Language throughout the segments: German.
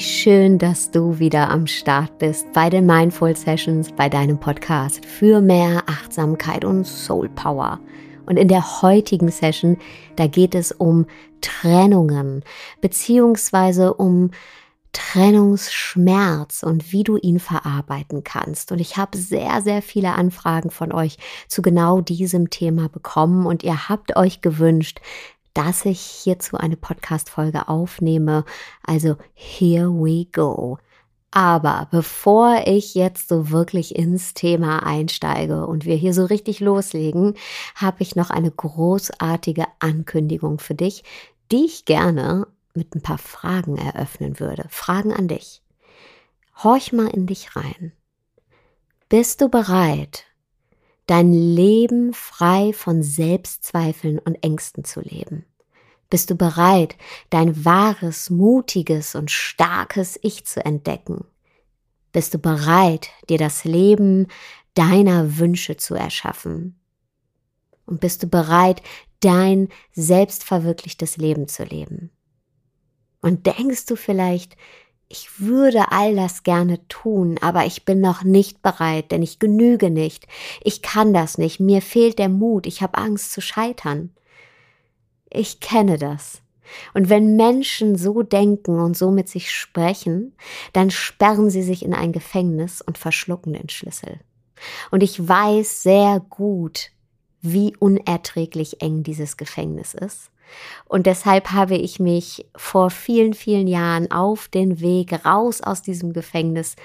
Wie schön, dass du wieder am Start bist bei den Mindful Sessions, bei deinem Podcast für mehr Achtsamkeit und Soul Power. Und in der heutigen Session, da geht es um Trennungen, beziehungsweise um Trennungsschmerz und wie du ihn verarbeiten kannst. Und ich habe sehr, sehr viele Anfragen von euch zu genau diesem Thema bekommen und ihr habt euch gewünscht, dass ich hierzu eine Podcast-Folge aufnehme. Also here we go. Aber bevor ich jetzt so wirklich ins Thema einsteige und wir hier so richtig loslegen, habe ich noch eine großartige Ankündigung für dich, die ich gerne mit ein paar Fragen eröffnen würde. Fragen an dich. Horch mal in dich rein. Bist du bereit, dein Leben frei von Selbstzweifeln und Ängsten zu leben? Bist du bereit, dein wahres, mutiges und starkes Ich zu entdecken? Bist du bereit, dir das Leben deiner Wünsche zu erschaffen? Und bist du bereit, dein selbstverwirklichtes Leben zu leben? Und denkst du vielleicht, ich würde all das gerne tun, aber ich bin noch nicht bereit, denn ich genüge nicht. Ich kann das nicht. Mir fehlt der Mut. Ich habe Angst zu scheitern. Ich kenne das. Und wenn Menschen so denken und so mit sich sprechen, dann sperren sie sich in ein Gefängnis und verschlucken den Schlüssel. Und ich weiß sehr gut, wie unerträglich eng dieses Gefängnis ist. Und deshalb habe ich mich vor vielen, vielen Jahren auf den Weg raus aus diesem Gefängnis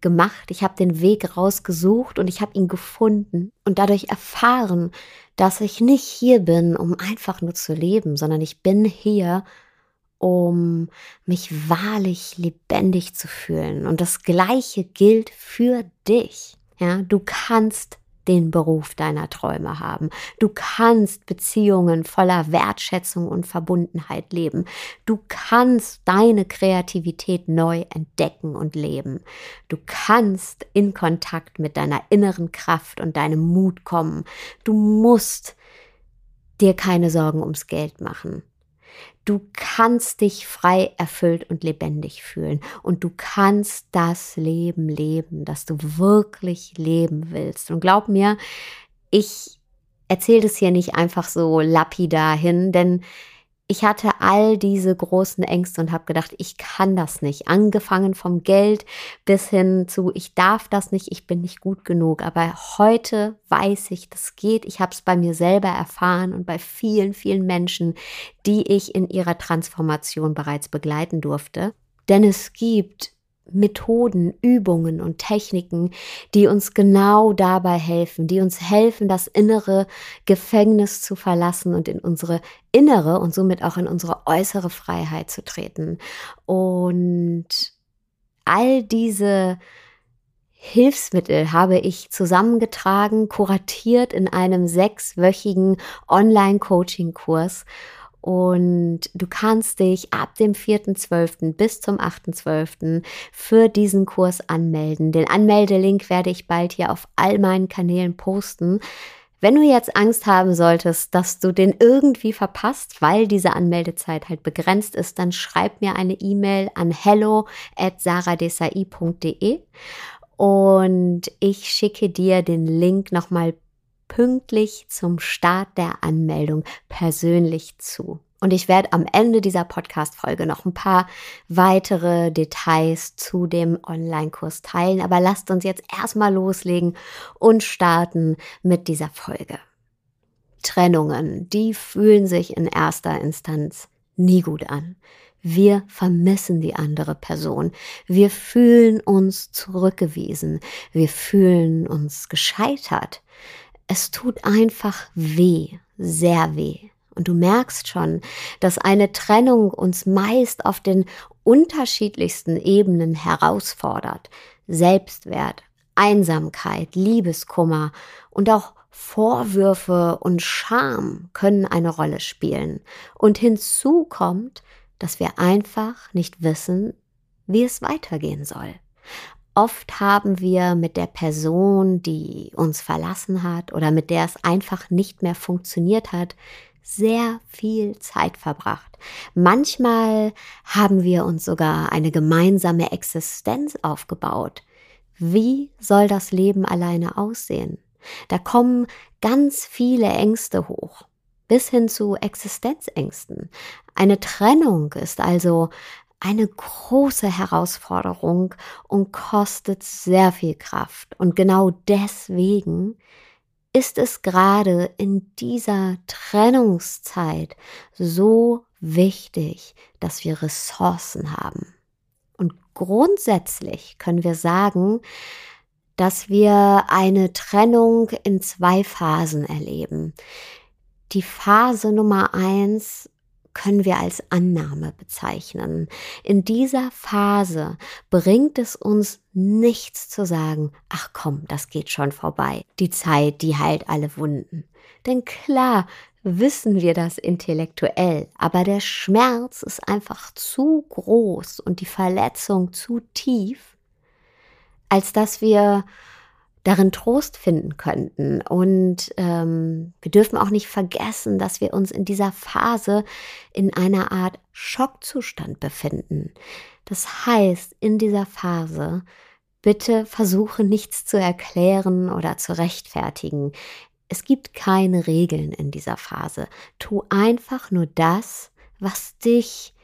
gemacht. Ich habe den Weg rausgesucht und ich habe ihn gefunden und dadurch erfahren, dass ich nicht hier bin, um einfach nur zu leben, sondern ich bin hier, um mich wahrlich lebendig zu fühlen. Und das Gleiche gilt für dich. Ja, du kannst den Beruf deiner Träume haben. Du kannst Beziehungen voller Wertschätzung und Verbundenheit leben. Du kannst deine Kreativität neu entdecken und leben. Du kannst in Kontakt mit deiner inneren Kraft und deinem Mut kommen. Du musst dir keine Sorgen ums Geld machen. Du kannst dich frei, erfüllt und lebendig fühlen. Und du kannst das Leben leben, das du wirklich leben willst. Und glaub mir, ich erzähle das hier nicht einfach so lapidar hin, denn ich hatte all diese großen Ängste und habe gedacht, ich kann das nicht. Angefangen vom Geld bis hin zu, ich darf das nicht, ich bin nicht gut genug. Aber heute weiß ich, das geht. Ich habe es bei mir selber erfahren und bei vielen, vielen Menschen, die ich in ihrer Transformation bereits begleiten durfte. Denn es gibt Methoden, Übungen und Techniken, die uns genau dabei helfen, die uns helfen, das innere Gefängnis zu verlassen und in unsere innere und somit auch in unsere äußere Freiheit zu treten. Und all diese Hilfsmittel habe ich zusammengetragen, kuratiert in einem sechswöchigen Online-Coaching-Kurs und du kannst dich ab dem 4.12. bis zum 8.12. für diesen Kurs anmelden. Den Anmeldelink werde ich bald hier auf all meinen Kanälen posten. Wenn du jetzt Angst haben solltest, dass du den irgendwie verpasst, weil diese Anmeldezeit halt begrenzt ist, dann schreib mir eine E-Mail an hello at saradesai.de und ich schicke dir den Link nochmal pünktlich zum Start der Anmeldung persönlich zu. Und ich werde am Ende dieser Podcast-Folge noch ein paar weitere Details zu dem Online-Kurs teilen. Aber lasst uns jetzt erstmal loslegen und starten mit dieser Folge. Trennungen, die fühlen sich in erster Instanz nie gut an. Wir vermissen die andere Person. Wir fühlen uns zurückgewiesen. Wir fühlen uns gescheitert es tut einfach weh, sehr weh. Und du merkst schon, dass eine Trennung uns meist auf den unterschiedlichsten Ebenen herausfordert. Selbstwert, Einsamkeit, Liebeskummer und auch Vorwürfe und Scham können eine Rolle spielen. Und hinzu kommt, dass wir einfach nicht wissen, wie es weitergehen soll. Oft haben wir mit der Person, die uns verlassen hat oder mit der es einfach nicht mehr funktioniert hat, sehr viel Zeit verbracht. Manchmal haben wir uns sogar eine gemeinsame Existenz aufgebaut. Wie soll das Leben alleine aussehen? Da kommen ganz viele Ängste hoch, bis hin zu Existenzängsten. Eine Trennung ist also eine große Herausforderung und kostet sehr viel Kraft. Und genau deswegen ist es gerade in dieser Trennungszeit so wichtig, dass wir Ressourcen haben. Und grundsätzlich können wir sagen, dass wir eine Trennung in zwei Phasen erleben. Die Phase Nummer eins können wir als Annahme bezeichnen. In dieser Phase bringt es uns nichts zu sagen, ach komm, das geht schon vorbei. Die Zeit, die heilt alle Wunden. Denn klar, wissen wir das intellektuell, aber der Schmerz ist einfach zu groß und die Verletzung zu tief, als dass wir darin Trost finden könnten. Und ähm, wir dürfen auch nicht vergessen, dass wir uns in dieser Phase in einer Art Schockzustand befinden. Das heißt, in dieser Phase bitte versuche nichts zu erklären oder zu rechtfertigen. Es gibt keine Regeln in dieser Phase. Tu einfach nur das, was dich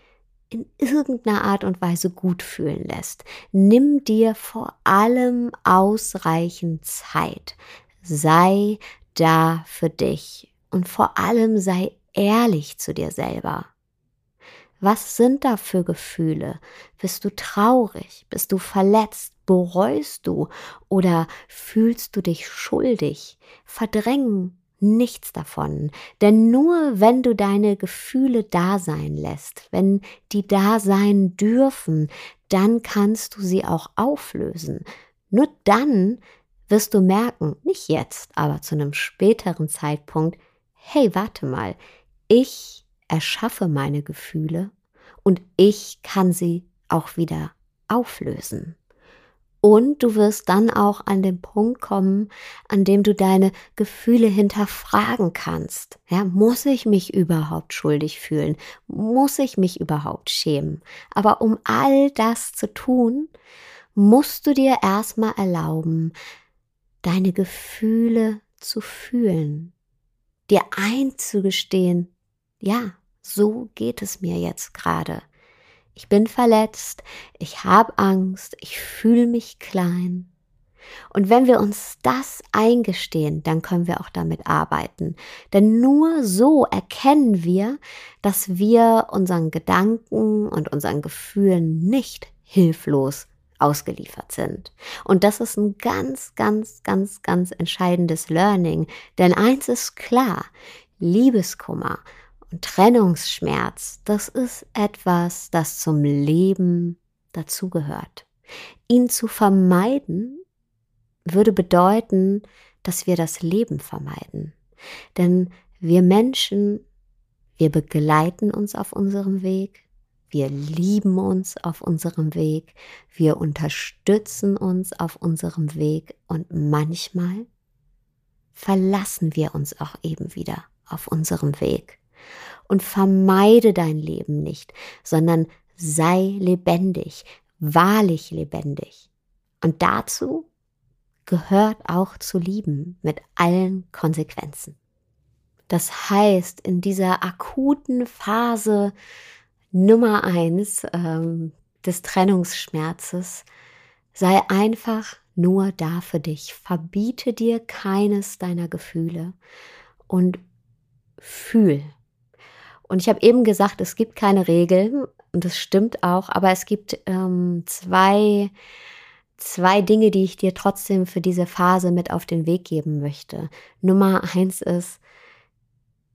in irgendeiner Art und Weise gut fühlen lässt. Nimm dir vor allem ausreichend Zeit. Sei da für dich und vor allem sei ehrlich zu dir selber. Was sind da für Gefühle? Bist du traurig? Bist du verletzt? Bereust du? Oder fühlst du dich schuldig? Verdrängen nichts davon. Denn nur wenn du deine Gefühle da sein lässt, wenn die da sein dürfen, dann kannst du sie auch auflösen. Nur dann wirst du merken, nicht jetzt, aber zu einem späteren Zeitpunkt, hey, warte mal, ich erschaffe meine Gefühle und ich kann sie auch wieder auflösen. Und du wirst dann auch an den Punkt kommen, an dem du deine Gefühle hinterfragen kannst. Ja, muss ich mich überhaupt schuldig fühlen? Muss ich mich überhaupt schämen? Aber um all das zu tun, musst du dir erstmal erlauben, deine Gefühle zu fühlen, dir einzugestehen, ja, so geht es mir jetzt gerade ich bin verletzt, ich habe Angst, ich fühle mich klein. Und wenn wir uns das eingestehen, dann können wir auch damit arbeiten. Denn nur so erkennen wir, dass wir unseren Gedanken und unseren Gefühlen nicht hilflos ausgeliefert sind. Und das ist ein ganz, ganz, ganz, ganz entscheidendes Learning. Denn eins ist klar, Liebeskummer und Trennungsschmerz, das ist etwas, das zum Leben dazugehört. Ihn zu vermeiden würde bedeuten, dass wir das Leben vermeiden. Denn wir Menschen, wir begleiten uns auf unserem Weg, wir lieben uns auf unserem Weg, wir unterstützen uns auf unserem Weg und manchmal verlassen wir uns auch eben wieder auf unserem Weg und vermeide dein Leben nicht, sondern sei lebendig, wahrlich lebendig. Und dazu gehört auch zu lieben mit allen Konsequenzen. Das heißt, in dieser akuten Phase Nummer eins ähm, des Trennungsschmerzes sei einfach nur da für dich. Verbiete dir keines deiner Gefühle und fühl und ich habe eben gesagt, es gibt keine Regeln und das stimmt auch, aber es gibt ähm, zwei, zwei Dinge, die ich dir trotzdem für diese Phase mit auf den Weg geben möchte. Nummer eins ist,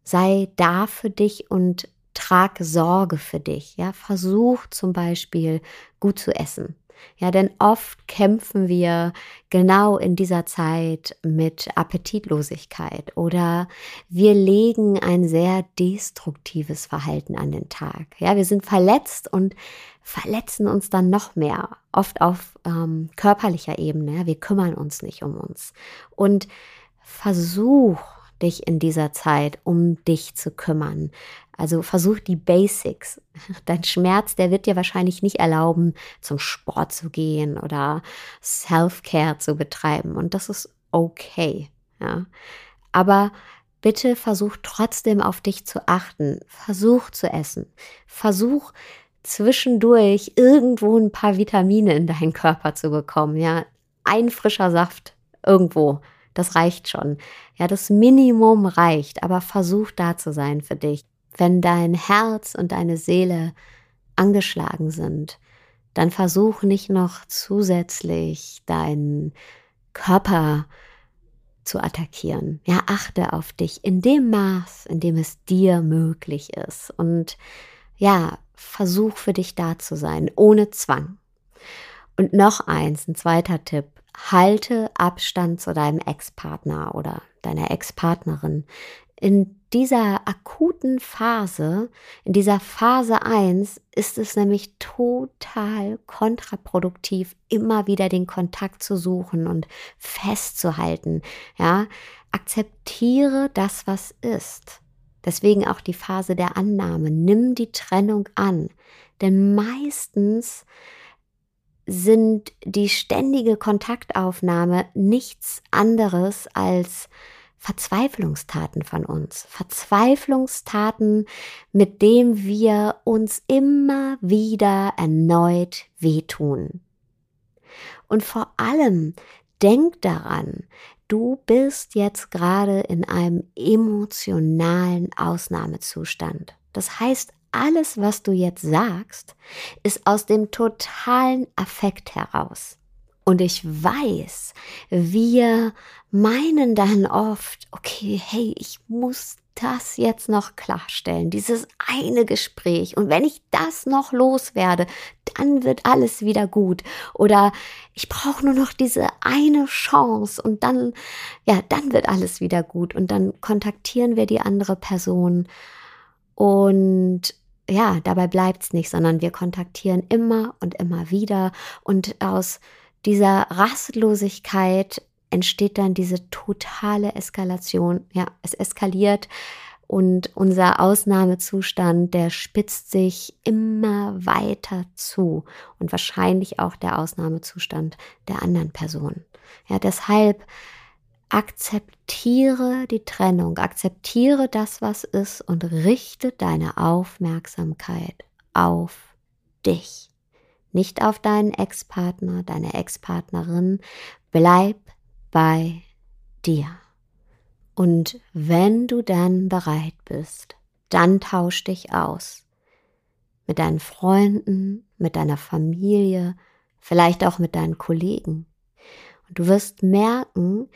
sei da für dich und trag Sorge für dich. Ja, versuch zum Beispiel gut zu essen. Ja, denn oft kämpfen wir genau in dieser Zeit mit Appetitlosigkeit oder wir legen ein sehr destruktives Verhalten an den Tag. Ja, wir sind verletzt und verletzen uns dann noch mehr, oft auf ähm, körperlicher Ebene. Wir kümmern uns nicht um uns und versuch dich in dieser Zeit um dich zu kümmern. Also versuch die Basics. Dein Schmerz, der wird dir wahrscheinlich nicht erlauben, zum Sport zu gehen oder Self-Care zu betreiben. Und das ist okay. Ja. Aber bitte versuch trotzdem auf dich zu achten. Versuch zu essen. Versuch zwischendurch irgendwo ein paar Vitamine in deinen Körper zu bekommen. Ja, ein frischer Saft irgendwo. Das reicht schon. Ja, das Minimum reicht, aber versuch da zu sein für dich. Wenn dein Herz und deine Seele angeschlagen sind, dann versuch nicht noch zusätzlich deinen Körper zu attackieren. Ja, achte auf dich in dem Maß, in dem es dir möglich ist. Und ja, versuch für dich da zu sein, ohne Zwang. Und noch eins, ein zweiter Tipp. Halte Abstand zu deinem Ex-Partner oder deiner Ex-Partnerin. In dieser akuten Phase, in dieser Phase 1, ist es nämlich total kontraproduktiv, immer wieder den Kontakt zu suchen und festzuhalten. Ja, akzeptiere das, was ist. Deswegen auch die Phase der Annahme. Nimm die Trennung an. Denn meistens sind die ständige Kontaktaufnahme nichts anderes als Verzweiflungstaten von uns. Verzweiflungstaten, mit dem wir uns immer wieder erneut wehtun. Und vor allem denk daran, du bist jetzt gerade in einem emotionalen Ausnahmezustand. Das heißt, alles, was du jetzt sagst, ist aus dem totalen Affekt heraus. Und ich weiß, wir meinen dann oft, okay, hey, ich muss das jetzt noch klarstellen, dieses eine Gespräch. Und wenn ich das noch loswerde, dann wird alles wieder gut. Oder ich brauche nur noch diese eine Chance und dann, ja, dann wird alles wieder gut. Und dann kontaktieren wir die andere Person. Und ja, dabei bleibt es nicht, sondern wir kontaktieren immer und immer wieder. Und aus dieser Rastlosigkeit entsteht dann diese totale Eskalation. Ja, es eskaliert und unser Ausnahmezustand, der spitzt sich immer weiter zu und wahrscheinlich auch der Ausnahmezustand der anderen Person. Ja, deshalb akzeptiere die Trennung, akzeptiere das, was ist und richte deine Aufmerksamkeit auf dich nicht auf deinen Ex-Partner, deine Ex-Partnerin. Bleib bei dir. Und wenn du dann bereit bist, dann tausch dich aus. Mit deinen Freunden, mit deiner Familie, vielleicht auch mit deinen Kollegen. Und du wirst merken,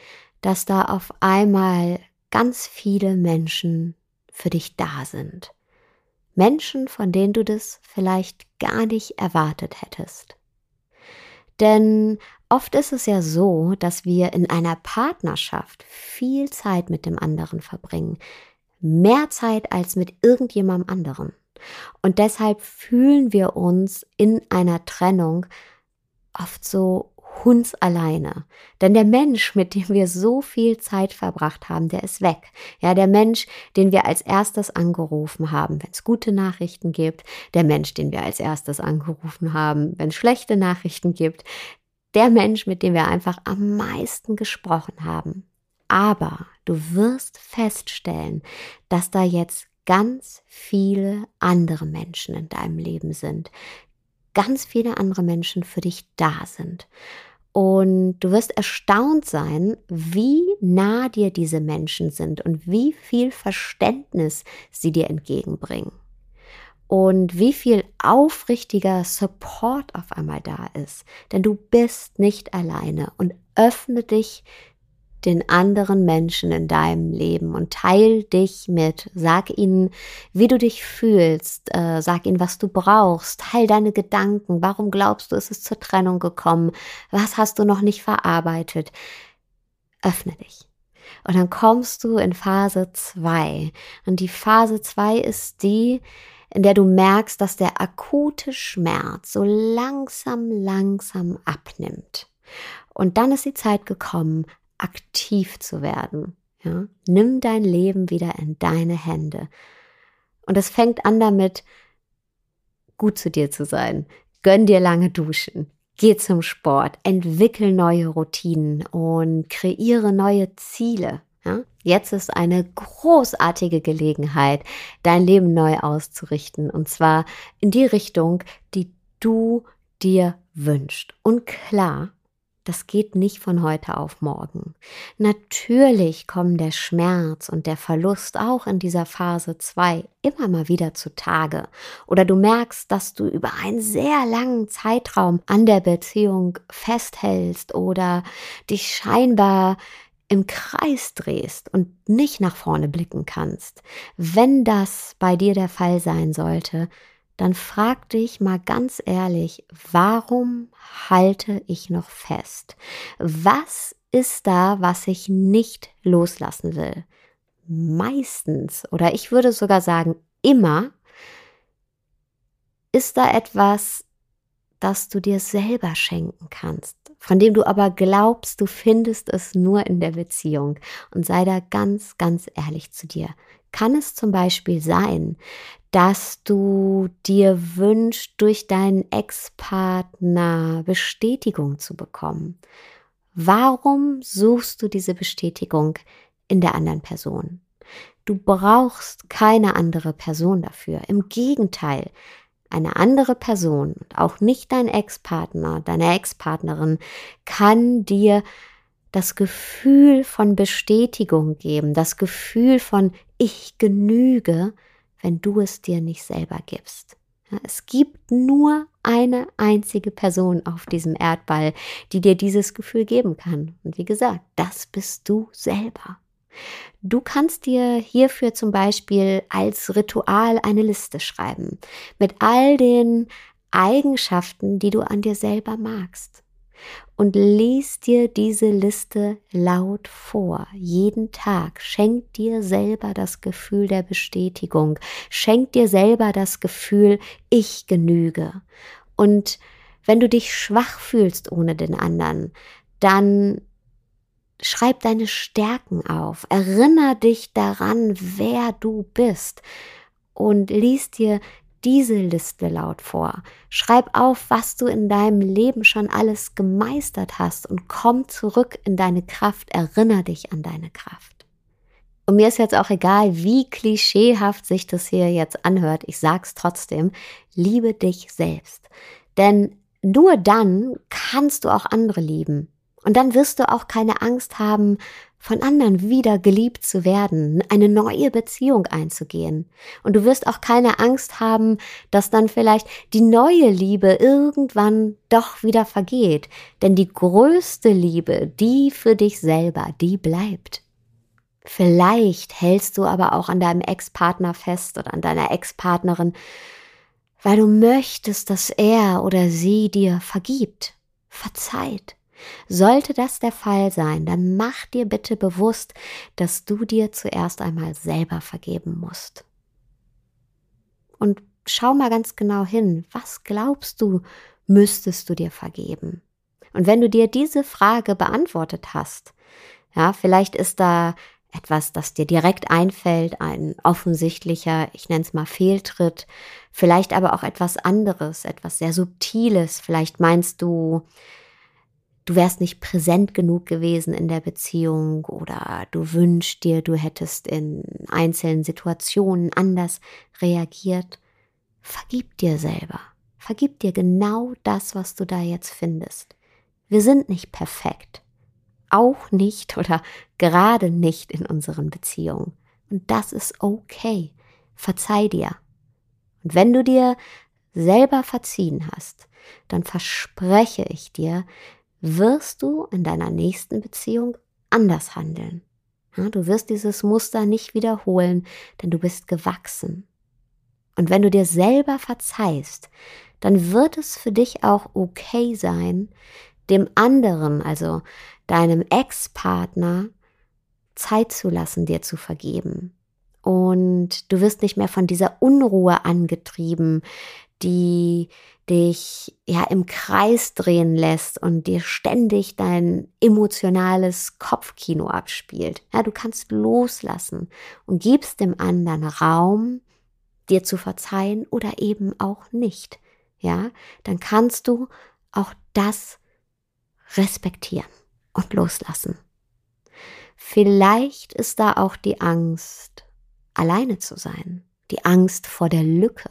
dass da auf einmal ganz viele Menschen für dich da sind. Menschen, von denen du das vielleicht gar nicht erwartet hättest. Denn oft ist es ja so, dass wir in einer Partnerschaft viel Zeit mit dem anderen verbringen. Mehr Zeit als mit irgendjemandem anderen. Und deshalb fühlen wir uns in einer Trennung oft so Hunds alleine. Denn der Mensch, mit dem wir so viel Zeit verbracht haben, der ist weg. Ja, der Mensch, den wir als erstes angerufen haben, wenn es gute Nachrichten gibt, der Mensch, den wir als erstes angerufen haben, wenn es schlechte Nachrichten gibt, der Mensch, mit dem wir einfach am meisten gesprochen haben. Aber du wirst feststellen, dass da jetzt ganz viele andere Menschen in deinem Leben sind, ganz viele andere Menschen für dich da sind. Und du wirst erstaunt sein, wie nah dir diese Menschen sind und wie viel Verständnis sie dir entgegenbringen. Und wie viel aufrichtiger Support auf einmal da ist. Denn du bist nicht alleine und öffne dich den anderen Menschen in deinem Leben und teil dich mit. Sag ihnen, wie du dich fühlst. Äh, sag ihnen, was du brauchst. Teil deine Gedanken. Warum glaubst du, ist es zur Trennung gekommen? Was hast du noch nicht verarbeitet? Öffne dich. Und dann kommst du in Phase 2. Und die Phase 2 ist die, in der du merkst, dass der akute Schmerz so langsam, langsam abnimmt. Und dann ist die Zeit gekommen, aktiv zu werden. Ja? Nimm dein Leben wieder in deine Hände. Und es fängt an damit, gut zu dir zu sein. Gönn dir lange Duschen. Geh zum Sport, entwickel neue Routinen und kreiere neue Ziele. Ja? Jetzt ist eine großartige Gelegenheit, dein Leben neu auszurichten. Und zwar in die Richtung, die du dir wünschst. Und klar, das geht nicht von heute auf morgen. Natürlich kommen der Schmerz und der Verlust auch in dieser Phase 2 immer mal wieder zutage. Oder du merkst, dass du über einen sehr langen Zeitraum an der Beziehung festhältst oder dich scheinbar im Kreis drehst und nicht nach vorne blicken kannst. Wenn das bei dir der Fall sein sollte, dann frag dich mal ganz ehrlich, warum halte ich noch fest? Was ist da, was ich nicht loslassen will? Meistens, oder ich würde sogar sagen, immer, ist da etwas, das du dir selber schenken kannst, von dem du aber glaubst, du findest es nur in der Beziehung. Und sei da ganz, ganz ehrlich zu dir. Kann es zum Beispiel sein, dass du dir wünschst, durch deinen Ex-Partner Bestätigung zu bekommen. Warum suchst du diese Bestätigung in der anderen Person? Du brauchst keine andere Person dafür. Im Gegenteil, eine andere Person, auch nicht dein Ex-Partner, deine Ex-Partnerin, kann dir das Gefühl von Bestätigung geben, das Gefühl von ich genüge, wenn du es dir nicht selber gibst. Es gibt nur eine einzige Person auf diesem Erdball, die dir dieses Gefühl geben kann. Und wie gesagt, das bist du selber. Du kannst dir hierfür zum Beispiel als Ritual eine Liste schreiben mit all den Eigenschaften, die du an dir selber magst und lies dir diese Liste laut vor. Jeden Tag. Schenk dir selber das Gefühl der Bestätigung. Schenk dir selber das Gefühl, ich genüge. Und wenn du dich schwach fühlst ohne den anderen, dann schreib deine Stärken auf. Erinner dich daran, wer du bist. Und lies dir diese Liste laut vor. Schreib auf, was du in deinem Leben schon alles gemeistert hast und komm zurück in deine Kraft. Erinner dich an deine Kraft. Und mir ist jetzt auch egal, wie klischeehaft sich das hier jetzt anhört. Ich sag's trotzdem. Liebe dich selbst. Denn nur dann kannst du auch andere lieben. Und dann wirst du auch keine Angst haben, von anderen wieder geliebt zu werden, eine neue Beziehung einzugehen. Und du wirst auch keine Angst haben, dass dann vielleicht die neue Liebe irgendwann doch wieder vergeht. Denn die größte Liebe, die für dich selber, die bleibt. Vielleicht hältst du aber auch an deinem Ex-Partner fest oder an deiner Ex-Partnerin, weil du möchtest, dass er oder sie dir vergibt, verzeiht. Sollte das der Fall sein, dann mach dir bitte bewusst, dass du dir zuerst einmal selber vergeben musst. Und schau mal ganz genau hin, was glaubst du, müsstest du dir vergeben? Und wenn du dir diese Frage beantwortet hast, ja, vielleicht ist da etwas, das dir direkt einfällt, ein offensichtlicher, ich nenne es mal Fehltritt, vielleicht aber auch etwas anderes, etwas sehr Subtiles, vielleicht meinst du, du wärst nicht präsent genug gewesen in der Beziehung oder du wünschst dir, du hättest in einzelnen Situationen anders reagiert. Vergib dir selber. Vergib dir genau das, was du da jetzt findest. Wir sind nicht perfekt. Auch nicht oder gerade nicht in unseren Beziehungen. Und das ist okay. Verzeih dir. Und wenn du dir selber verziehen hast, dann verspreche ich dir, wirst du in deiner nächsten Beziehung anders handeln. Ja, du wirst dieses Muster nicht wiederholen, denn du bist gewachsen. Und wenn du dir selber verzeihst, dann wird es für dich auch okay sein, dem anderen, also deinem Ex-Partner, Zeit zu lassen, dir zu vergeben. Und du wirst nicht mehr von dieser Unruhe angetrieben, die dich ja im Kreis drehen lässt und dir ständig dein emotionales Kopfkino abspielt. Ja, du kannst loslassen und gibst dem anderen Raum, dir zu verzeihen oder eben auch nicht. Ja, dann kannst du auch das respektieren und loslassen. Vielleicht ist da auch die Angst, alleine zu sein, die Angst vor der Lücke,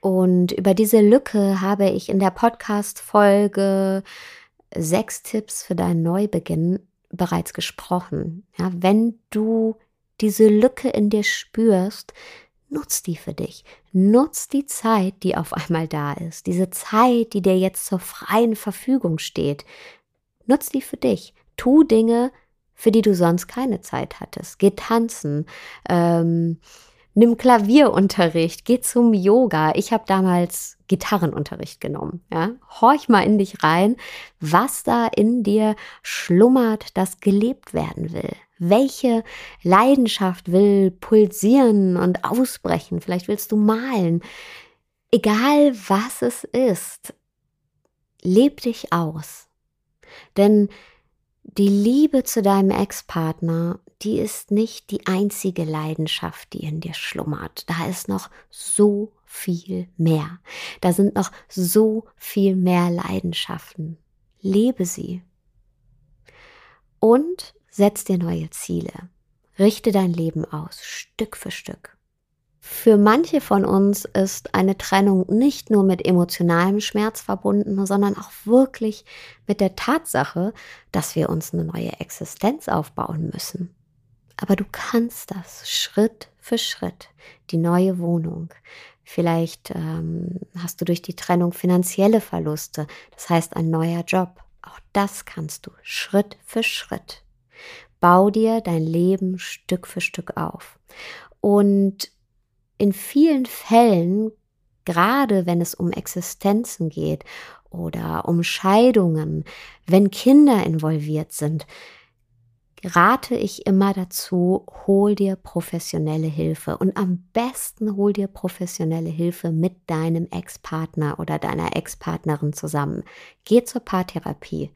und über diese Lücke habe ich in der Podcast-Folge sechs Tipps für deinen Neubeginn bereits gesprochen. Ja, wenn du diese Lücke in dir spürst, nutz die für dich. Nutz die Zeit, die auf einmal da ist. Diese Zeit, die dir jetzt zur freien Verfügung steht. Nutz die für dich. Tu Dinge, für die du sonst keine Zeit hattest. Geh tanzen. Ähm, nimm Klavierunterricht, geh zum Yoga. Ich habe damals Gitarrenunterricht genommen. Ja? Horch mal in dich rein, was da in dir schlummert, das gelebt werden will. Welche Leidenschaft will pulsieren und ausbrechen? Vielleicht willst du malen. Egal was es ist, leb dich aus. Denn die Liebe zu deinem Ex-Partner, die ist nicht die einzige Leidenschaft, die in dir schlummert. Da ist noch so viel mehr. Da sind noch so viel mehr Leidenschaften. Lebe sie. Und setz dir neue Ziele. Richte dein Leben aus, Stück für Stück. Für manche von uns ist eine Trennung nicht nur mit emotionalem Schmerz verbunden, sondern auch wirklich mit der Tatsache, dass wir uns eine neue Existenz aufbauen müssen. Aber du kannst das Schritt für Schritt, die neue Wohnung. Vielleicht ähm, hast du durch die Trennung finanzielle Verluste, das heißt ein neuer Job. Auch das kannst du Schritt für Schritt. Bau dir dein Leben Stück für Stück auf. Und in vielen Fällen, gerade wenn es um Existenzen geht oder um Scheidungen, wenn Kinder involviert sind, rate ich immer dazu, hol dir professionelle Hilfe und am besten hol dir professionelle Hilfe mit deinem Ex-Partner oder deiner Ex-Partnerin zusammen. Geh zur Paartherapie.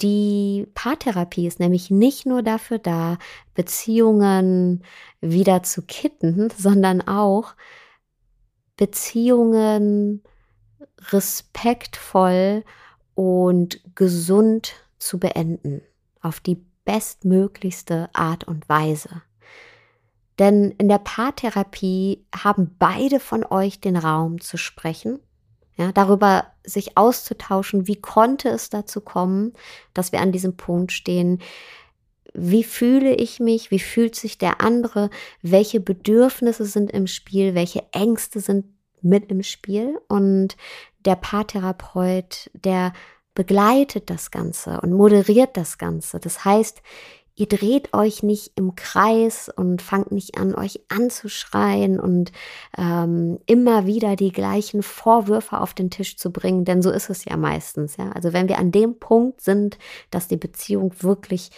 Die Paartherapie ist nämlich nicht nur dafür da, Beziehungen wieder zu kitten, sondern auch Beziehungen respektvoll und gesund zu beenden, auf die bestmöglichste Art und Weise. Denn in der Paartherapie haben beide von euch den Raum zu sprechen ja, darüber sich auszutauschen, wie konnte es dazu kommen, dass wir an diesem Punkt stehen, wie fühle ich mich, wie fühlt sich der andere, welche Bedürfnisse sind im Spiel, welche Ängste sind mit im Spiel? Und der Paartherapeut, der begleitet das Ganze und moderiert das Ganze. Das heißt, ihr dreht euch nicht im Kreis und fangt nicht an, euch anzuschreien und ähm, immer wieder die gleichen Vorwürfe auf den Tisch zu bringen, denn so ist es ja meistens. Ja? Also wenn wir an dem Punkt sind, dass die Beziehung wirklich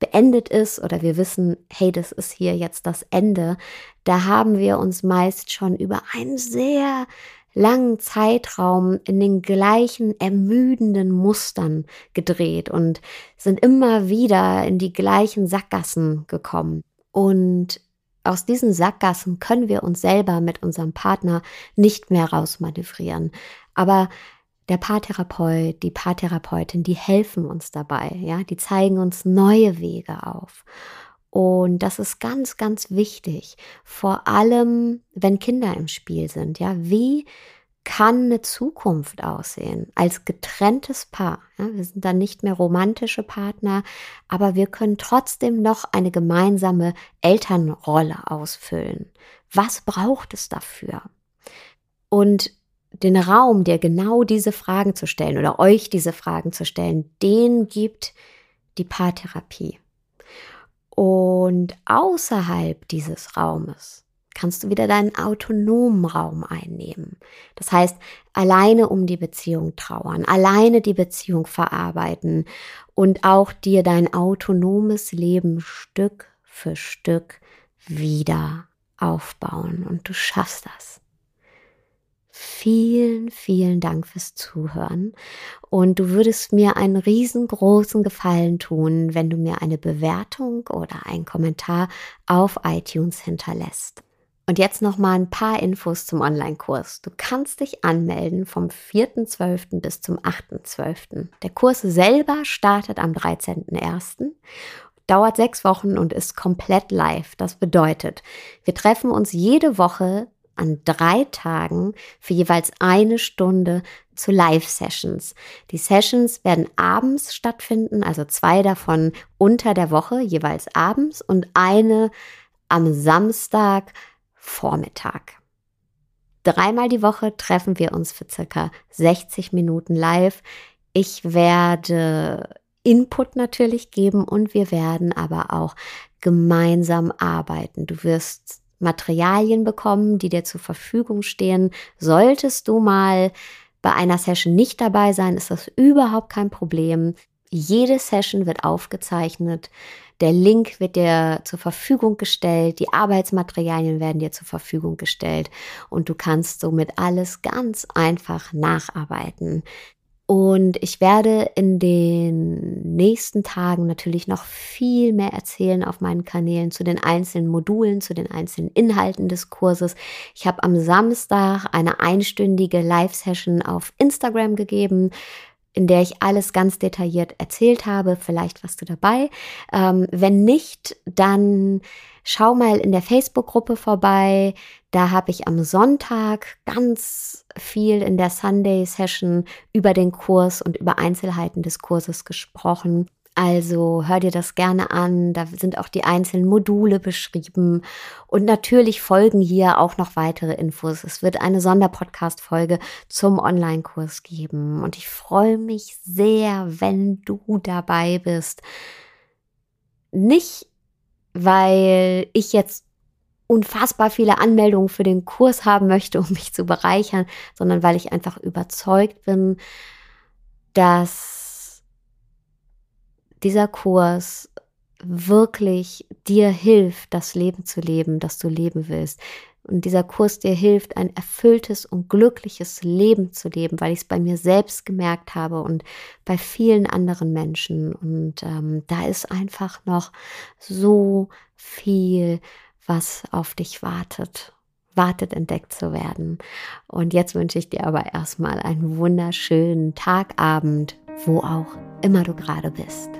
beendet ist oder wir wissen, hey, das ist hier jetzt das Ende, da haben wir uns meist schon über einen sehr langen Zeitraum in den gleichen ermüdenden Mustern gedreht und sind immer wieder in die gleichen Sackgassen gekommen. Und aus diesen Sackgassen können wir uns selber mit unserem Partner nicht mehr rausmanövrieren. Aber der Paartherapeut, die Paartherapeutin, die helfen uns dabei, ja, die zeigen uns neue Wege auf. Und das ist ganz, ganz wichtig. Vor allem, wenn Kinder im Spiel sind. Ja, wie kann eine Zukunft aussehen als getrenntes Paar? Ja, wir sind dann nicht mehr romantische Partner, aber wir können trotzdem noch eine gemeinsame Elternrolle ausfüllen. Was braucht es dafür? Und den Raum, dir genau diese Fragen zu stellen oder euch diese Fragen zu stellen, den gibt die Paartherapie. Und außerhalb dieses Raumes kannst du wieder deinen autonomen Raum einnehmen. Das heißt, alleine um die Beziehung trauern, alleine die Beziehung verarbeiten und auch dir dein autonomes Leben Stück für Stück wieder aufbauen. Und du schaffst das. Vielen, vielen Dank fürs Zuhören. Und du würdest mir einen riesengroßen Gefallen tun, wenn du mir eine Bewertung oder einen Kommentar auf iTunes hinterlässt. Und jetzt noch mal ein paar Infos zum Online-Kurs. Du kannst dich anmelden vom 4.12. bis zum 8.12. Der Kurs selber startet am 13.01 dauert sechs Wochen und ist komplett live. Das bedeutet, wir treffen uns jede Woche an drei Tagen für jeweils eine Stunde zu Live-Sessions. Die Sessions werden abends stattfinden, also zwei davon unter der Woche, jeweils abends und eine am Samstag Vormittag. Dreimal die Woche treffen wir uns für circa 60 Minuten live. Ich werde Input natürlich geben und wir werden aber auch gemeinsam arbeiten. Du wirst Materialien bekommen, die dir zur Verfügung stehen. Solltest du mal bei einer Session nicht dabei sein, ist das überhaupt kein Problem. Jede Session wird aufgezeichnet. Der Link wird dir zur Verfügung gestellt. Die Arbeitsmaterialien werden dir zur Verfügung gestellt. Und du kannst somit alles ganz einfach nacharbeiten. Und ich werde in den nächsten Tagen natürlich noch viel mehr erzählen auf meinen Kanälen zu den einzelnen Modulen, zu den einzelnen Inhalten des Kurses. Ich habe am Samstag eine einstündige Live-Session auf Instagram gegeben in der ich alles ganz detailliert erzählt habe. Vielleicht warst du dabei. Ähm, wenn nicht, dann schau mal in der Facebook-Gruppe vorbei. Da habe ich am Sonntag ganz viel in der Sunday-Session über den Kurs und über Einzelheiten des Kurses gesprochen. Also hör dir das gerne an, da sind auch die einzelnen Module beschrieben und natürlich folgen hier auch noch weitere Infos. Es wird eine Sonderpodcast-Folge zum Online-Kurs geben und ich freue mich sehr, wenn du dabei bist. Nicht, weil ich jetzt unfassbar viele Anmeldungen für den Kurs haben möchte, um mich zu bereichern, sondern weil ich einfach überzeugt bin, dass dieser Kurs wirklich dir hilft, das Leben zu leben, das du leben willst. Und dieser Kurs dir hilft, ein erfülltes und glückliches Leben zu leben, weil ich es bei mir selbst gemerkt habe und bei vielen anderen Menschen. Und ähm, da ist einfach noch so viel was auf dich wartet, wartet entdeckt zu werden. Und jetzt wünsche ich dir aber erstmal einen wunderschönen Tagabend, wo auch immer du gerade bist.